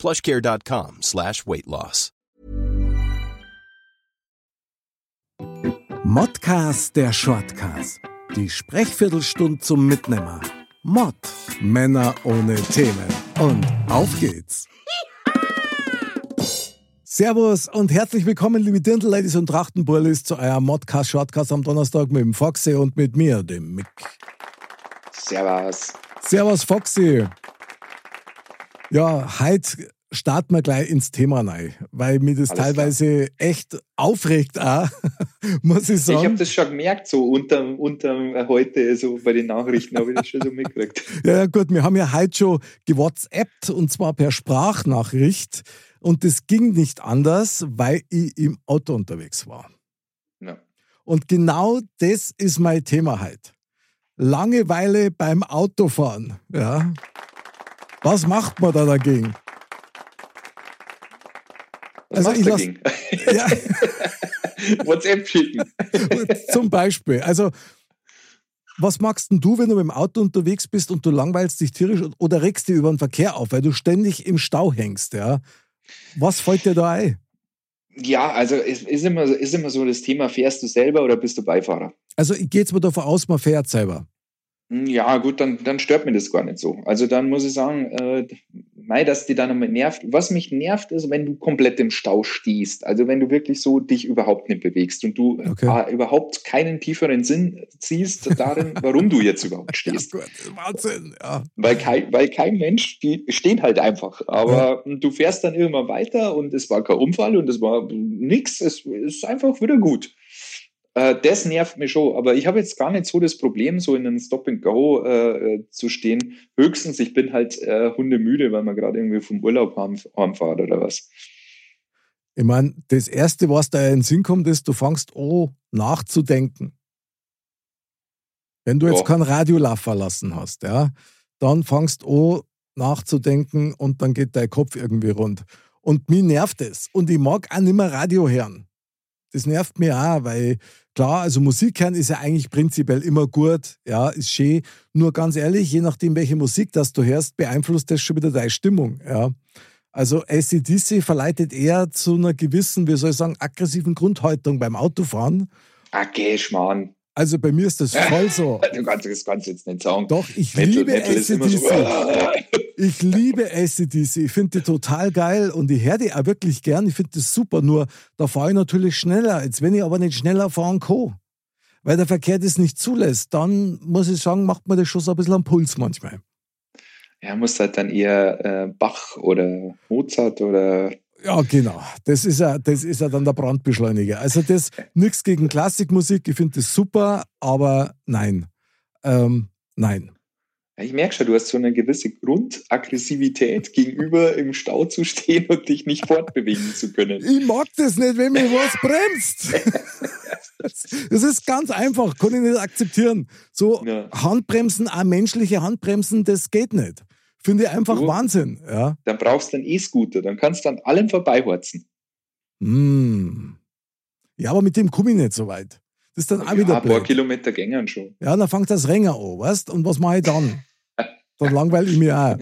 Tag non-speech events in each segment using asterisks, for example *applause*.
plushcare.com slash weight loss. Modcast der Shortcast. Die Sprechviertelstunde zum Mitnehmer. Mod. Männer ohne Themen. Und auf geht's. Servus und herzlich willkommen, liebe Dirndl-Ladies und Trachtenburlis, zu eurem Modcast Shortcast am Donnerstag mit dem Foxy und mit mir, dem Mick. Servus. Servus, Foxy. Ja, heute starten wir gleich ins Thema rein, weil mir das Alles teilweise echt aufregt auch, *laughs* muss ich Ich sagen. habe das schon gemerkt, so unterm, unterm heute, so bei den Nachrichten habe ich das schon so mitgekriegt. *laughs* Ja, ja, gut, wir haben ja heute schon gewhatsappt und zwar per Sprachnachricht und das ging nicht anders, weil ich im Auto unterwegs war. Ja. Und genau das ist mein Thema heute. Langeweile beim Autofahren. Ja. Was macht man da dagegen? Was Also ich du lass- dagegen? *laughs* Ja, *laughs* WhatsApp schicken. *laughs* zum Beispiel. Also, was magst denn du, wenn du mit dem Auto unterwegs bist und du langweilst dich tierisch oder regst dich über den Verkehr auf, weil du ständig im Stau hängst, ja? Was fällt dir da ein? Ja, also es ist immer, so- ist immer so das Thema, fährst du selber oder bist du Beifahrer? Also, ich gehe jetzt mal davon aus, man fährt selber. Hm, Ja, gut, dann, dann stört mir das gar nicht so. Also dann muss ich sagen, äh, mei, dass die dann einmal nervt. Was mich nervt, ist, wenn du komplett im Stau stehst. Also wenn du wirklich so dich überhaupt nicht bewegst und du Okay. äh, überhaupt keinen tieferen Sinn siehst darin, *laughs* warum du jetzt überhaupt stehst. gut, Wahnsinn, ja. Weil kein, weil kein Mensch, die stehen halt einfach. Aber du fährst dann irgendwann weiter und es war kein Unfall und es war nix. Es ist einfach wieder gut. Äh, das nervt mich schon. Aber ich habe jetzt gar nicht so das Problem, so in einem Stop and Go äh, äh, zu stehen. Höchstens, ich bin halt äh, hundemüde, weil man gerade irgendwie vom Urlaub heim, heimfahrt oder was. Ich meine, das Erste, was da in den Sinn kommt, ist, du fangst an, nachzudenken. Wenn du jetzt Ja. kein Radio laufen lassen hast, ja, dann fangst an, nachzudenken und dann geht dein Kopf irgendwie rund. Und mich nervt es. Und ich mag auch nicht mehr Radio hören. Das nervt mich auch, weil klar, also Musik hören ist ja eigentlich prinzipiell immer gut, ja, ist schön. Nur ganz ehrlich, je nachdem, welche Musik das du hörst, beeinflusst das schon wieder deine Stimmung, ja. Also ACDC verleitet eher zu einer gewissen, wie soll ich sagen, aggressiven Grundhaltung beim Autofahren. Ah, geh, Schmarrn. Also bei mir ist das voll so. *laughs* Du kannst das kannst du jetzt nicht sagen. Doch, ich Metal, liebe Metal immer so. ACDC. *laughs* Ich liebe ACDC. Ich finde die total geil und ich höre die auch wirklich gern. Ich finde das super. Nur da fahre ich natürlich schneller. Jetzt, wenn ich aber nicht schneller fahren kann, weil der Verkehr das nicht zulässt, dann muss ich sagen, macht mir das schon so ein bisschen am Puls manchmal. Ja, muss halt dann eher äh, Bach oder Mozart oder Ja, genau. Das ist ja, das ist ja dann der Brandbeschleuniger. Also das nichts gegen Klassikmusik. Ich finde das super, aber nein. Ähm, nein. Ich merke schon, du hast so eine gewisse Grundaggressivität gegenüber im Stau zu stehen und dich nicht fortbewegen zu können. Ich mag das nicht, wenn mir was bremst. *laughs* Das ist ganz einfach, kann ich nicht akzeptieren. So Ja. Handbremsen, auch menschliche Handbremsen, das geht nicht. Finde ich einfach Du? Wahnsinn. Ja. Dann brauchst du einen E-Scooter, dann kannst du an allem vorbeihorzen. Mm. ja, aber mit dem komme ich nicht so weit. Das ist dann auch Ja, wieder ein paar. Kilometer gängern schon. Ja, dann fängt das Ränger an, weißt Und was mache ich dann? *laughs* Dann langweile ich mich auch.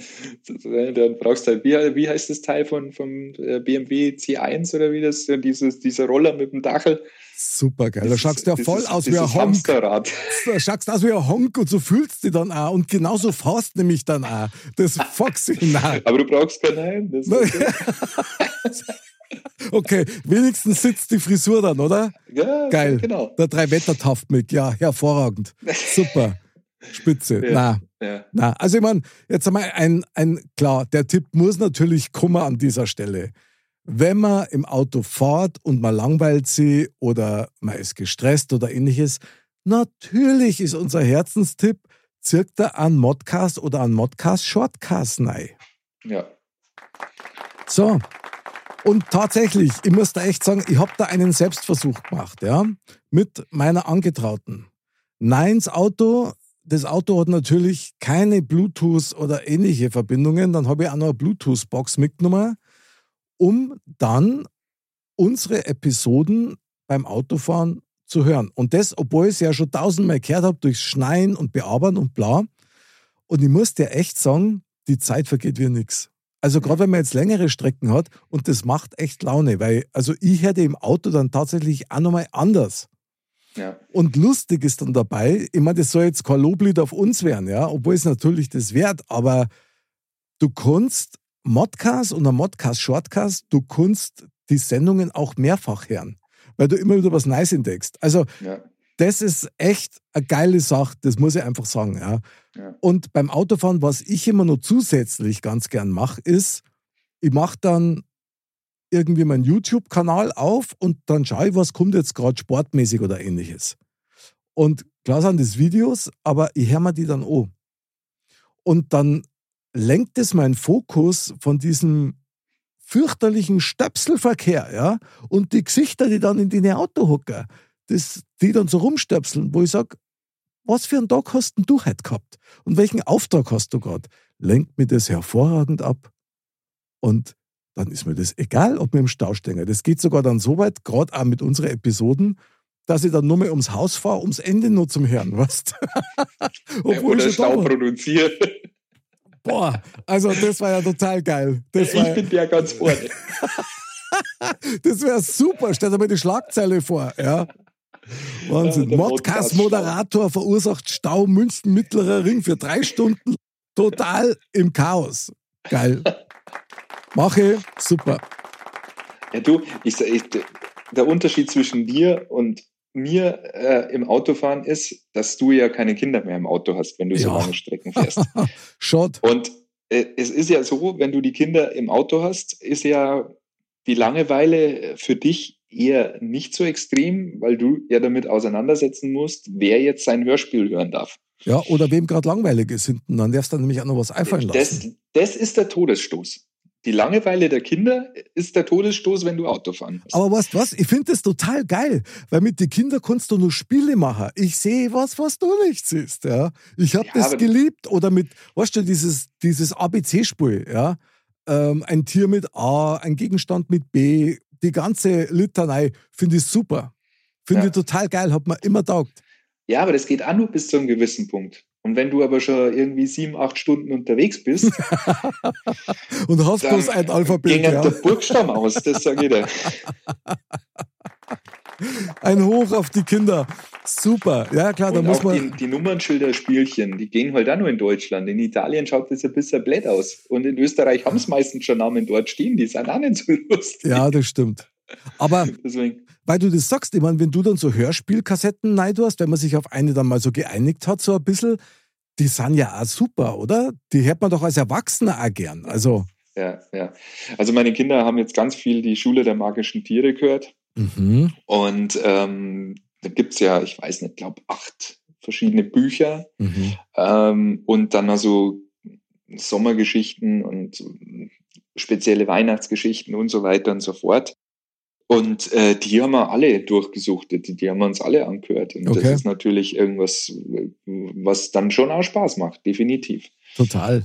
Dann brauchst du halt, wie, wie heißt das Teil von, vom äh, BMW C1 oder wie das, dieses, dieser Roller mit dem Dachel? Super geil. Da Dieses- schaust du ja voll aus wie ein Honk. Da schaust du aus wie ein Honk und so fühlst du dich dann auch. Und genauso fährst du nämlich dann auch. Das Foxy. Nein. Aber du brauchst keinen Helm. Ist *laughs* okay. Wenigstens sitzt die Frisur dann, oder? ja, Geil. Genau. Der Drei-Wetter-Taft mit. Ja, hervorragend. Super. Spitze. Ja. Na, Ja. na. Also ich meine, jetzt einmal ein, ein, klar, der Tipp muss natürlich kommen an dieser Stelle. Wenn man im Auto fährt und man langweilt sie oder man ist gestresst oder ähnliches, natürlich ist unser Herzenstipp, zirkt da an Modcast oder an Modcast Shortcast rein. ja. So, Und tatsächlich, ich muss da echt sagen, ich habe da einen Selbstversuch gemacht, ja, mit meiner Angetrauten. Nein, das Auto, das Auto hat natürlich keine Bluetooth oder ähnliche Verbindungen. Dann habe ich auch noch eine Bluetooth-Box mitgenommen, um dann unsere Episoden beim Autofahren zu hören. Und das, obwohl ich es ja schon tausendmal gehört habe, durchs Schneien und Bearbeiten und bla. Und ich muss dir echt sagen, die Zeit vergeht wie nichts. Also gerade wenn man jetzt längere Strecken hat und das macht echt Laune, weil also ich hätte im Auto dann tatsächlich auch nochmal anders. Ja. Und lustig ist dann dabei, ich meine, das soll jetzt kein Loblied auf uns werden, ja, obwohl es natürlich das wert, aber du kannst Modcast und ein Modcast Shortcast, du kannst die Sendungen auch mehrfach hören, weil du immer wieder was Neues entdeckst. Also ja. das ist echt eine geile Sache, das muss ich einfach sagen. Ja. ja. Und beim Autofahren, was ich immer noch zusätzlich ganz gern mache, ist, ich mache dann irgendwie meinen YouTube-Kanal auf und dann schaue ich, was kommt jetzt gerade sportmäßig oder ähnliches. Und klar sind das Videos, aber ich höre mir die dann an. Und dann lenkt es meinen Fokus von diesem fürchterlichen Stöpselverkehr, ja, und die Gesichter, die dann in die Auto hocken, das, die dann so rumstöpseln, wo ich sage, was für einen Tag hast denn du heute gehabt? Und welchen Auftrag hast du gerade? Lenkt mir das hervorragend ab. Und dann ist mir das egal, ob wir im Stau stehen. Das geht sogar dann so weit, gerade auch mit unseren Episoden, dass ich dann nur mehr ums Haus fahre, ums Ende nur zum Hören, *laughs* weißt Obwohl ja, Stau produziere. Boah, also das war ja total geil. Das ich bin ja ganz vorne. *laughs* das wäre super. Stell dir mal die Schlagzeile vor. Ja. Wahnsinn. Ja, Modcast-Moderator verursacht Stau München Mittlerer Ring für drei Stunden total im Chaos. Geil. Mache, super. Ja, du, ich, ich, der Unterschied zwischen dir und mir äh, im Autofahren ist, dass du ja keine Kinder mehr im Auto hast, wenn du ja. so lange Strecken fährst. *laughs* Schott. Und äh, es ist ja so, wenn du die Kinder im Auto hast, ist ja die Langeweile für dich eher nicht so extrem, weil du ja damit auseinandersetzen musst, wer jetzt sein Hörspiel hören darf. Ja, oder wem gerade langweilig ist hinten, dann darfst du nämlich auch noch was einfallen lassen. Das, das ist der Todesstoß die Langeweile der Kinder ist der Todesstoß, wenn du Auto fahren musst. Aber weißt du was? Ich finde das total geil, weil mit den Kindern kannst du nur Spiele machen. Ich sehe was, was du nicht siehst. Ja? Ich habe ja, das geliebt. Oder mit, weißt du, dieses, dieses ABC-Spiel. Ja? Ähm, ein Tier mit A, ein Gegenstand mit B, die ganze Litanei finde ich super. Finde ja. ich total geil, hat mir immer taugt. Ja, aber das geht auch nur bis zu einem gewissen Punkt. Und wenn du aber schon irgendwie sieben, acht Stunden unterwegs bist *laughs* und hast bloß ein Alphabet, ging ja. der Burgstamm aus, das sage ich dir. Ein Hoch auf die Kinder. Super. Ja, klar, da muss man. Die, die Nummernschilder-Spielchen, die gehen halt auch nur in Deutschland. In Italien schaut das ein bisschen blöd aus. Und in Österreich haben es meistens schon Namen dort stehen. Die sind auch nicht so lustig. Ja, das stimmt. Aber *laughs* Deswegen. weil du das sagst, ich meine, wenn du dann so Hörspielkassetten neid hast, wenn man sich auf eine dann mal so geeinigt hat, so ein bisschen, die sind ja auch super, oder? Die hört man doch als Erwachsener auch gern. Also. Ja, ja. Also meine Kinder haben jetzt ganz viel die Schule der magischen Tiere gehört. Mhm. Und ähm, da gibt es ja, ich weiß nicht, glaube acht verschiedene Bücher. Mhm. Ähm, und dann also Sommergeschichten und spezielle Weihnachtsgeschichten und so weiter und so fort. Und äh, die haben wir alle durchgesuchtet, die, die haben wir uns alle angehört. Und okay. das ist natürlich irgendwas, was dann schon auch Spaß macht, definitiv. Total.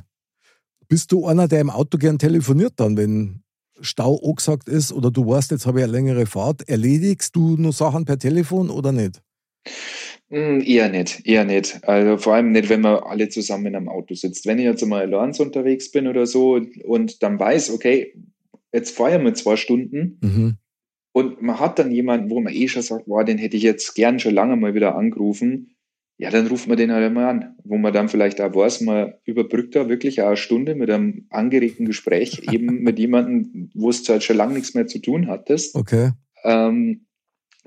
Bist du einer, der im Auto gern telefoniert dann, wenn Stau angesagt ist oder du weißt, jetzt habe ich eine längere Fahrt, erledigst du nur Sachen per Telefon oder nicht? Mm, eher nicht, eher nicht. Also vor allem nicht, wenn man alle zusammen in einem Auto sitzt. Wenn ich jetzt mal allein unterwegs bin oder so und dann weiß, okay, jetzt feiern wir zwei Stunden, mhm. Und man hat dann jemanden, wo man eh schon sagt, boah, den hätte ich jetzt gern schon lange mal wieder angerufen. Ja, dann ruft man den halt einmal an, wo man dann vielleicht auch weiß, man überbrückt da wirklich auch eine Stunde mit einem angeregten Gespräch, *laughs* eben mit jemandem, wo es halt schon lange nichts mehr zu tun hattest. Okay. Ähm,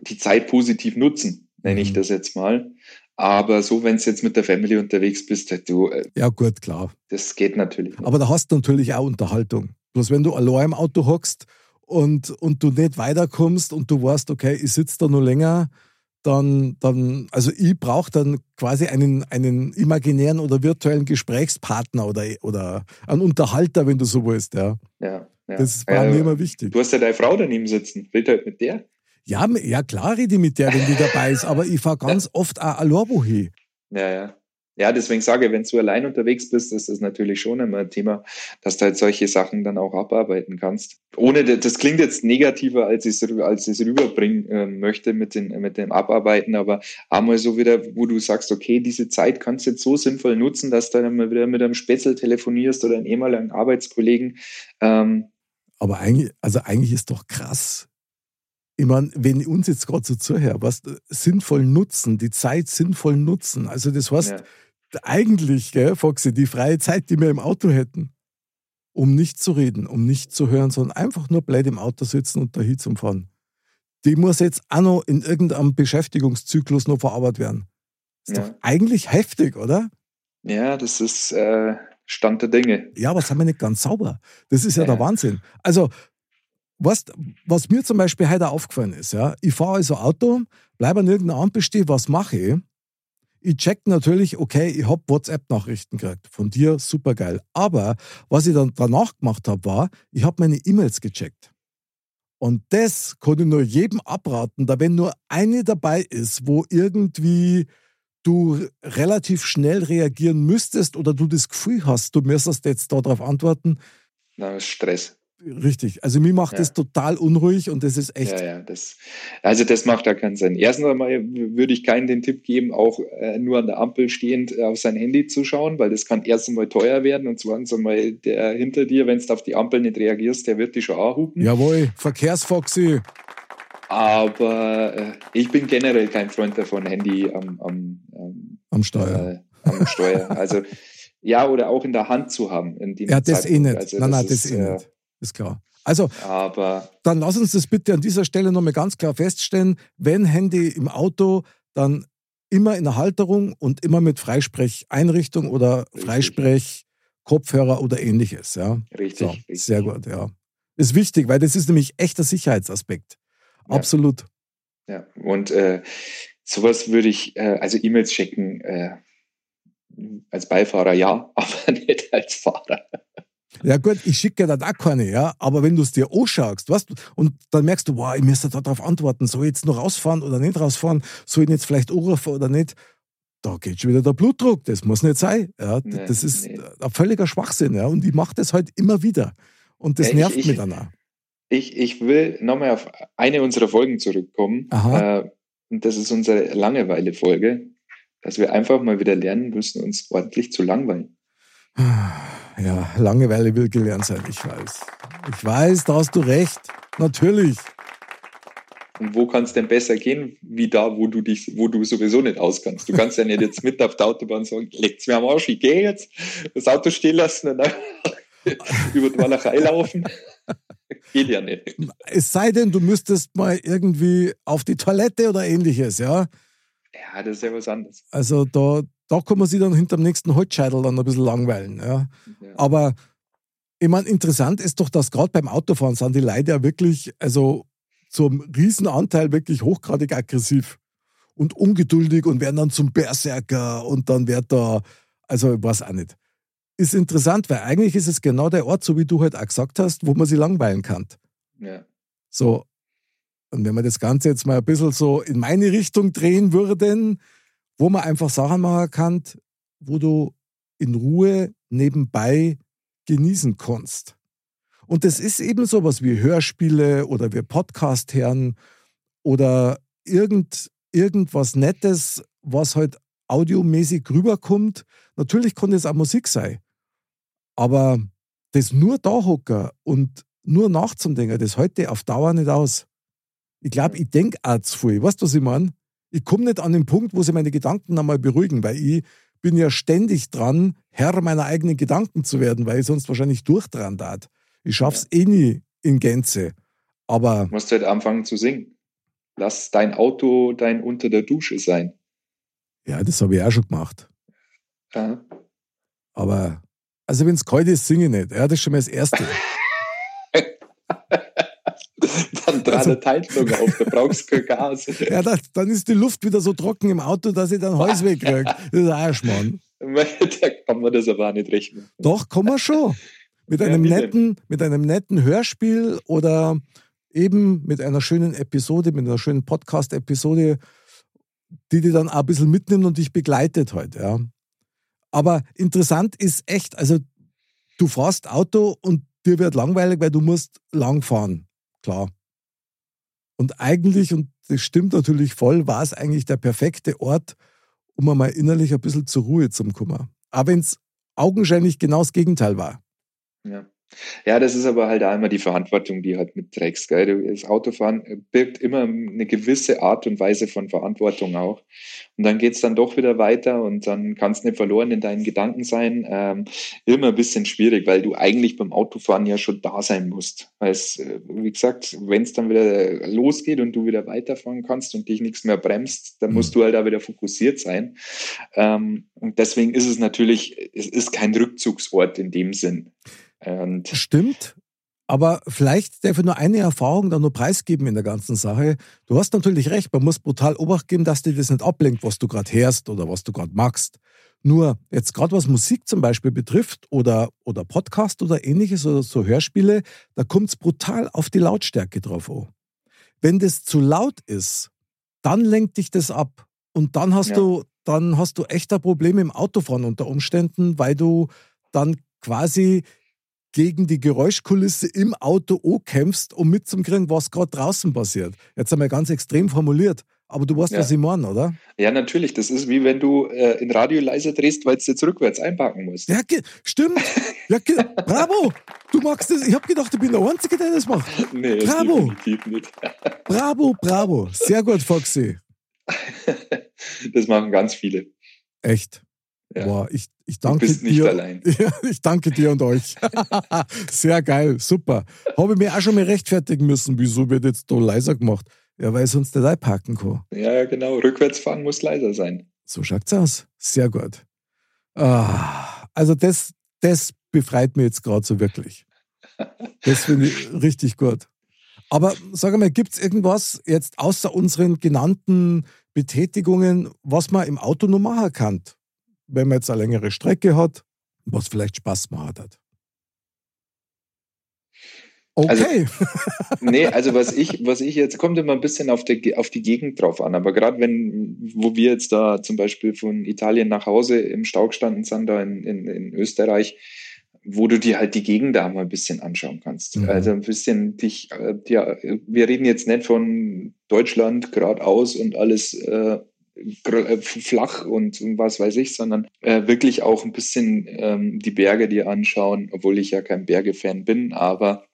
die Zeit positiv nutzen, nenne ich mhm. das jetzt mal. Aber so, wenn du jetzt mit der Family unterwegs bist, halt du. Äh, ja, gut, klar. Das geht natürlich. Nicht. Aber da hast du natürlich auch Unterhaltung. Bloß wenn du allein im Auto hockst und, und du nicht weiterkommst und du weißt, okay, ich sitze da nur länger, dann, dann also ich brauche dann quasi einen, einen imaginären oder virtuellen Gesprächspartner oder, oder einen Unterhalter, wenn du so willst, ja. Ja. Ja. Das war mir immer wichtig. Du hast ja deine Frau daneben sitzen. Red halt mit der. Ja, ja klar rede ich mit der, wenn die dabei ist, aber ich fahre *laughs* ganz oft auch allein wohin. Ja, ja. Ja, deswegen sage ich, wenn du allein unterwegs bist, ist das natürlich schon immer ein Thema, dass du halt solche Sachen dann auch abarbeiten kannst. Ohne, das klingt jetzt negativer, als ich es als ich's rüberbringen äh, möchte mit, den, mit dem Abarbeiten, aber einmal so wieder, wo du sagst, okay, diese Zeit kannst du jetzt so sinnvoll nutzen, dass du dann mal wieder mit einem Spätzle telefonierst oder einem ehemaligen Arbeitskollegen. Ähm, aber eigentlich, also eigentlich ist doch krass, ich meine, wenn uns jetzt gerade so zuhört, was sinnvoll nutzen, die Zeit sinnvoll nutzen. Also das heißt, ja eigentlich, gell, Foxy, die freie Zeit, die wir im Auto hätten, um nicht zu reden, um nicht zu hören, sondern einfach nur blöd im Auto sitzen und dahin zum Fahren. Die muss jetzt auch noch in irgendeinem Beschäftigungszyklus noch verarbeitet werden. Ist ja. doch eigentlich heftig, oder? Ja, das ist äh, Stand der Dinge. Ja, aber haben wir nicht ganz sauber. Das ist ja, ja. der Wahnsinn. Also, was, was mir zum Beispiel heute aufgefallen ist, ja, ich fahre also Auto, bleibe an irgendeiner Ampel stehen, was mache ich? Ich check natürlich, okay, ich habe WhatsApp-Nachrichten gekriegt. Von dir, super geil. Aber was ich dann danach gemacht habe, war, ich habe meine E-Mails gecheckt. Und das konnte ich nur jedem abraten, da wenn nur eine dabei ist, wo irgendwie du relativ schnell reagieren müsstest oder du das Gefühl hast, du müsstest jetzt darauf antworten. Na, Stress. Richtig. Also mir macht ja. das total unruhig und das ist echt. Ja, ja, das, also das macht da keinen Sinn. Erstens einmal würde ich keinen den Tipp geben, auch äh, nur an der Ampel stehend äh, auf sein Handy zu schauen, weil das kann erst einmal teuer werden und zweitens einmal der hinter dir, wenn du auf die Ampel nicht reagierst, der wird dich schon anhupen. Jawohl, Verkehrsfoxy. Aber äh, ich bin generell kein Freund davon, Handy am, am, am, am Steuer. Äh, am Steuer. Also ja, oder auch in der Hand zu haben. In ja, das Zeitpunkt. eh nicht. Also, nein, nein, das, das eh äh, nicht ist klar. Also, Aber dann lass uns das bitte an dieser Stelle nochmal ganz klar feststellen. Wenn Handy im Auto, dann immer in der Halterung und immer mit Freisprecheinrichtung oder Freisprech-Kopfhörer oder ähnliches. Ja? Richtig, so, richtig. Sehr gut, ja. Ist wichtig, weil das ist nämlich echter Sicherheitsaspekt. Absolut. Ja, und äh, sowas würde ich, äh, also E-Mails checken, äh, als Beifahrer ja, *laughs* aber nicht als Fahrer. Ja gut, ich schicke dir da keine, ja, aber wenn du es dir anschaust, weißt, und dann merkst du, wow, ich müsste darauf antworten, soll ich jetzt noch rausfahren oder nicht rausfahren, soll ich jetzt vielleicht anrufen oder nicht, da geht schon wieder der Blutdruck, das muss nicht sein. Ja, nee, das ist nee. ein völliger Schwachsinn, ja, und ich mache das halt immer wieder. Und das ja, nervt ich, mich dann auch. Ich, ich will nochmal auf eine unserer Folgen zurückkommen. Aha. Äh, und das ist unsere Langeweile-Folge, dass wir einfach mal wieder lernen müssen, uns ordentlich zu langweilen. *sighs* Ja, Langeweile will gelernt sein, ich weiß. Ich weiß, da hast du recht. Natürlich. Und wo kann es denn besser gehen, wie da, wo du dich, wo du sowieso nicht auskannst? Du kannst ja nicht jetzt mit auf der Autobahn sagen, legt's mir am Arsch, ich gehe jetzt, das Auto stehen lassen und dann *laughs* über die Walachei laufen. Geht ja nicht. Es sei denn, du müsstest mal irgendwie auf die Toilette oder ähnliches, ja? Ja, das ist ja was anderes. Also da, da kann man sich dann hinterm nächsten Holzscheitel dann ein bisschen langweilen. Ja. ja. Aber ich meine, interessant ist doch, dass gerade beim Autofahren sind die Leute ja wirklich, also zum Riesenanteil wirklich hochgradig aggressiv und ungeduldig und werden dann zum Berserker und dann wird da, also ich weiß auch nicht. Ist interessant, weil eigentlich ist es genau der Ort, so wie du halt auch gesagt hast, wo man sich langweilen kann. Ja. So. Und wenn wir das Ganze jetzt mal ein bisschen so in meine Richtung drehen würden, wo man einfach Sachen machen kann, wo du in Ruhe nebenbei genießen kannst. Und das ist eben sowas wie Hörspiele oder wir Podcast hören oder irgend, irgendwas Nettes, was halt audiomäßig rüberkommt. Natürlich kann das auch Musik sein. Aber das nur da hocken und nur nachzudenken, das heute auf Dauer nicht aus. Ich glaube, ich denke auch zu viel. Weißt du, was ich meine? Ich komme nicht an den Punkt, wo sie meine Gedanken einmal beruhigen, weil ich bin ja ständig dran, Herr meiner eigenen Gedanken zu werden, weil ich sonst wahrscheinlich durchdran tat. Ich schaff's ja. eh nie in Gänze. Aber. Du musst halt anfangen zu singen. Lass dein Auto dein unter der Dusche sein. Ja, das habe ich auch schon gemacht. Ja. Aber, also wenn es kalt ist, singe ich nicht. Ja, das ist schon mal das Erste. *laughs* dran also, Teilung auf, da brauchst du kein Gas. *laughs* Ja, das, dann ist die Luft wieder so trocken im Auto, dass ich dann Hals wegkriege. Das ist ein Arschmann. Da kann man das aber auch nicht rechnen. Doch, kann man schon. mit einem ja, netten, mit einem netten Hörspiel oder eben mit einer schönen Episode, mit einer schönen Podcast-Episode, die dir dann auch ein bisschen mitnimmt und dich begleitet heute, halt, ja. Aber interessant ist echt, also du fährst Auto und dir wird langweilig, weil du musst lang fahren. Klar. Und eigentlich, und das stimmt natürlich voll, war es eigentlich der perfekte Ort, um einmal innerlich ein bisschen zur Ruhe zu kommen. Aber wenn es augenscheinlich genau das Gegenteil war. Ja. Ja, das ist aber halt immer die Verantwortung, die halt mitträgst. Gell? Das Autofahren birgt immer eine gewisse Art und Weise von Verantwortung auch. Und dann geht's dann doch wieder weiter und dann kannst du nicht verloren in deinen Gedanken sein. Ähm, immer ein bisschen schwierig, weil du eigentlich beim Autofahren ja schon da sein musst. Weil es, äh, wie gesagt, wenn es dann wieder losgeht und du wieder weiterfahren kannst und dich nichts mehr bremst, dann musst mhm. du halt da wieder fokussiert sein. Ähm, und deswegen ist es natürlich, es ist kein Rückzugsort in dem Sinn. Und Stimmt. Aber vielleicht darf ich nur eine Erfahrung da nur preisgeben in der ganzen Sache. Du hast natürlich recht, man muss brutal Obacht geben, dass dir das nicht ablenkt, was du gerade hörst oder was du gerade magst. Nur jetzt gerade was Musik zum Beispiel betrifft oder, oder Podcast oder ähnliches oder so Hörspiele, da kommt es brutal auf die Lautstärke drauf an. Wenn das zu laut ist, dann lenkt dich das ab. Und dann hast ja. du, dann hast du echt ein Problem im Autofahren unter Umständen, weil du dann quasi gegen die Geräuschkulisse im Auto auch kämpfst, um mitzukriegen, was gerade draußen passiert. Jetzt einmal ganz extrem formuliert. Aber du weißt, ja. was ich meine, oder? Ja, natürlich. Das ist wie wenn du äh, in Radio leiser drehst, weil du jetzt rückwärts einpacken musst. Ja, stimmt. Ja, *laughs* bravo. Du magst das. Ich habe gedacht, ich bin der Einzige, der das macht. *laughs* Nee, bravo. definitiv nicht. *laughs* bravo, bravo. Sehr gut, Foxy. das machen ganz viele. Echt? Ja. Boah, ich, ich danke du bist nicht dir. allein. *laughs* Ja, ich danke dir und euch. *laughs* Sehr geil, super. Habe ich mir auch schon mal rechtfertigen müssen, wieso wird jetzt da leiser gemacht? Ja, weil ich sonst nicht einpacken kann. Ja, genau. Rückwärts fahren muss leiser sein. So schaut's aus. Sehr gut. Ah, also das, das befreit mich jetzt gerade so wirklich. Das finde ich *laughs* richtig gut. Aber sag mal, gibt es irgendwas jetzt außer unseren genannten Betätigungen, was man im Auto noch machen kann? Wenn man jetzt eine längere Strecke hat, was vielleicht Spaß gemacht hat. Okay. Also, *laughs* nee, also was ich, was ich jetzt, kommt immer ein bisschen auf, der, auf die Gegend drauf an, aber gerade wenn, wo wir jetzt da zum Beispiel von Italien nach Hause im Stau gestanden sind, da in, in, in Österreich, wo du dir halt die Gegend da mal ein bisschen anschauen kannst. Mhm. Also ein bisschen dich, äh, ja, wir reden jetzt nicht von Deutschland geradeaus und alles äh, flach und was weiß ich, sondern äh, wirklich auch ein bisschen ähm, die Berge dir anschauen, obwohl ich ja kein Berge-Fan bin, aber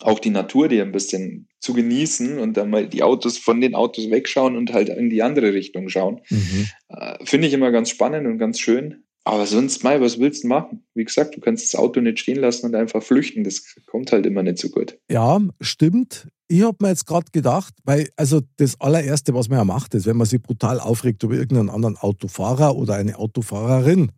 auch die Natur dir ein bisschen zu genießen und dann mal die Autos von den Autos wegschauen und halt in die andere Richtung schauen. Mhm. Äh, Finde ich immer ganz spannend und ganz schön. Aber sonst, Mai, was willst du machen? Wie gesagt, du kannst das Auto nicht stehen lassen und einfach flüchten. Das kommt halt immer nicht so gut. Ja, stimmt. Ich habe mir jetzt gerade gedacht, weil, also das allererste, was man ja macht, ist, wenn man sich brutal aufregt über irgendeinen anderen Autofahrer oder eine Autofahrerin,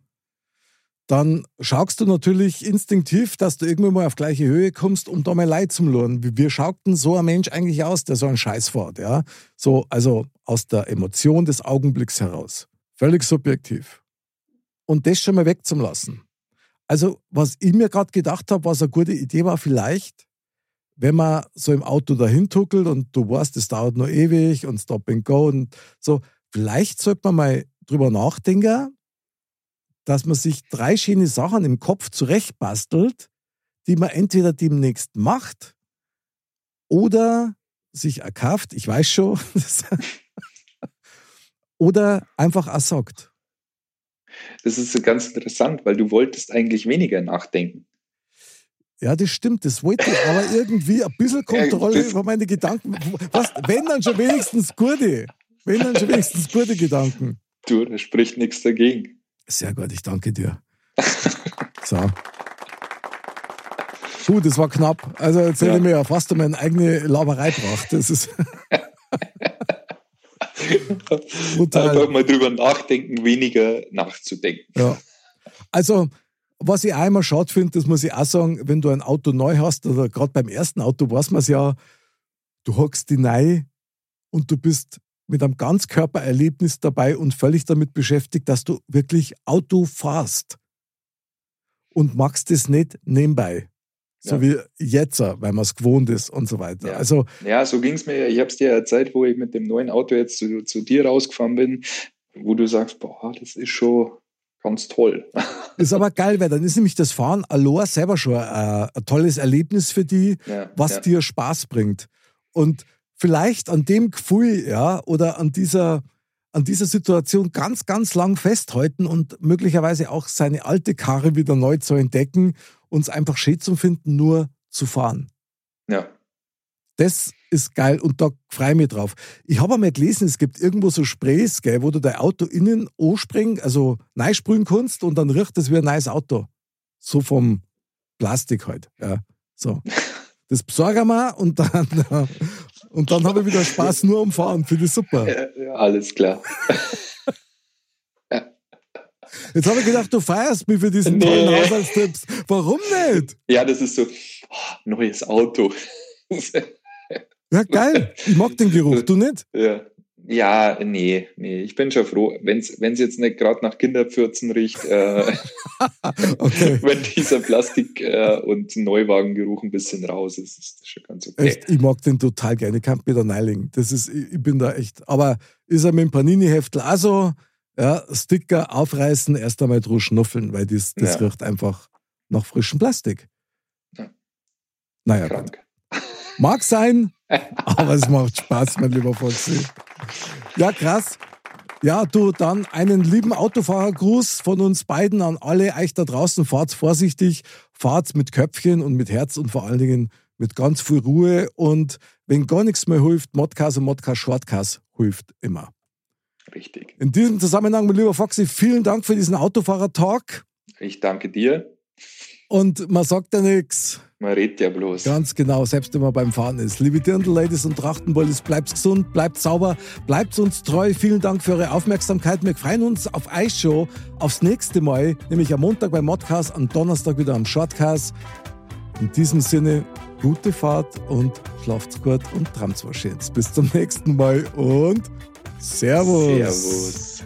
dann schaust du natürlich instinktiv, dass du irgendwann mal auf gleiche Höhe kommst, um da mal Leid zu lernen. Wie schaut denn so ein Mensch eigentlich aus, der so einen Scheiß fährt? Ja? So, also aus der Emotion des Augenblicks heraus. Völlig subjektiv und das schon mal wegzulassen. Also, was ich mir gerade gedacht habe, was eine gute Idee war, vielleicht, wenn man so im Auto dahin tuckelt und du weißt, das dauert nur ewig und Stop and Go und so, vielleicht sollte man mal drüber nachdenken, dass man sich drei schöne Sachen im Kopf zurechtbastelt, die man entweder demnächst macht oder sich erkauft, ich weiß schon, *laughs* oder einfach sagt. Das ist ganz interessant, weil du wolltest eigentlich weniger nachdenken. Ja, das stimmt, das wollte ich, aber irgendwie ein bisschen Kontrolle über meine Gedanken. Was, wenn dann schon wenigstens gute. Wenn dann schon wenigstens gute Gedanken. Du, da spricht nichts dagegen. Sehr gut, ich danke dir. So. Puh, das war knapp. Also jetzt hätte ja. ich mir ja fast um meine eigene Laberei gebracht. Das ist. *laughs* Einfach mal drüber nachdenken, weniger nachzudenken. Ja. Also, was ich auch immer schade finde, das muss ich auch sagen, wenn du ein Auto neu hast, oder gerade beim ersten Auto weiß man es ja, du hockst die neu und du bist mit einem Ganzkörpererlebnis dabei und völlig damit beschäftigt, dass du wirklich Auto fahrst. und machst das nicht nebenbei. So Ja. wie jetzt, weil man es gewohnt ist und so weiter. Ja. Also, Ja, so ging es mir. Ich habe es dir erzählt, wo ich mit dem neuen Auto jetzt zu, zu dir rausgefahren bin, wo du sagst, boah, das ist schon ganz toll. *laughs* ist aber geil, weil dann ist nämlich das Fahren allein selber schon äh, ein tolles Erlebnis für die, Ja, was ja. dir Spaß bringt. Und vielleicht an dem Gefühl, ja, oder an dieser, an dieser Situation ganz, ganz lang festhalten und möglicherweise auch seine alte Karre wieder neu zu entdecken und es einfach schön zu finden, nur zu fahren. Ja, Das ist geil und da freue ich mich drauf. Ich habe einmal gelesen, es gibt irgendwo so Sprays, gell, wo du dein Auto innen anspringen, also sprühen kannst und dann riecht es wie ein neues Auto. So vom Plastik halt. Ja. So. Das besorge ich mir und dann, *laughs* und dann habe ich wieder Spaß nur am Fahren. Finde ich super. ja, ja, alles klar. Jetzt habe ich gedacht, du feierst mich für diesen Nee. tollen Haushaltstipps. Warum nicht? Ja, das ist so, oh, neues Auto. *laughs* Ja, geil. Ich mag den Geruch. Du nicht? *laughs* ja. ja, nee, nee, ich bin schon froh, wenn es jetzt nicht gerade nach Kinderpfürzen riecht, äh, *laughs* Okay. *laughs* wenn dieser Plastik- äh, und Neuwagengeruch ein bisschen raus ist, ist das schon ganz okay. Echt, ich mag den total gerne. Ich kann mir da neilingen. Das ist, ich, ich bin da echt. Aber ist er mit dem Panini-Heftel also, ja, Sticker aufreißen, erst einmal drüber schnuffeln, weil das, das Ja. riecht einfach nach frischem Plastik. Ja. Naja, mag sein, aber es macht Spaß, mein lieber Foxy. Ja, krass. Ja, du, dann einen lieben Autofahrergruß von uns beiden an alle euch da draußen. Fahrt vorsichtig, fahrt mit Köpfchen und mit Herz und vor allen Dingen mit ganz viel Ruhe. Und wenn gar nichts mehr hilft, Modcast und Modcast Shortcast hilft immer. Richtig. In diesem Zusammenhang, mein lieber Foxy, vielen Dank für diesen Autofahrer-Talk. Ich danke dir. Und man sagt ja nichts. Man redet ja bloß. Ganz genau, selbst wenn man beim Fahren ist. Liebe Dirndl-Ladies und Trachtenbollis, bleibt gesund, bleibt sauber, bleibt uns treu. Vielen Dank für eure Aufmerksamkeit. Wir freuen uns auf schon aufs nächste Mal, nämlich am Montag beim Modcast, am Donnerstag wieder am Shortcast. In diesem Sinne, gute Fahrt und schlaft's gut und tramt's was. Bis zum nächsten Mal und Servus. Servus.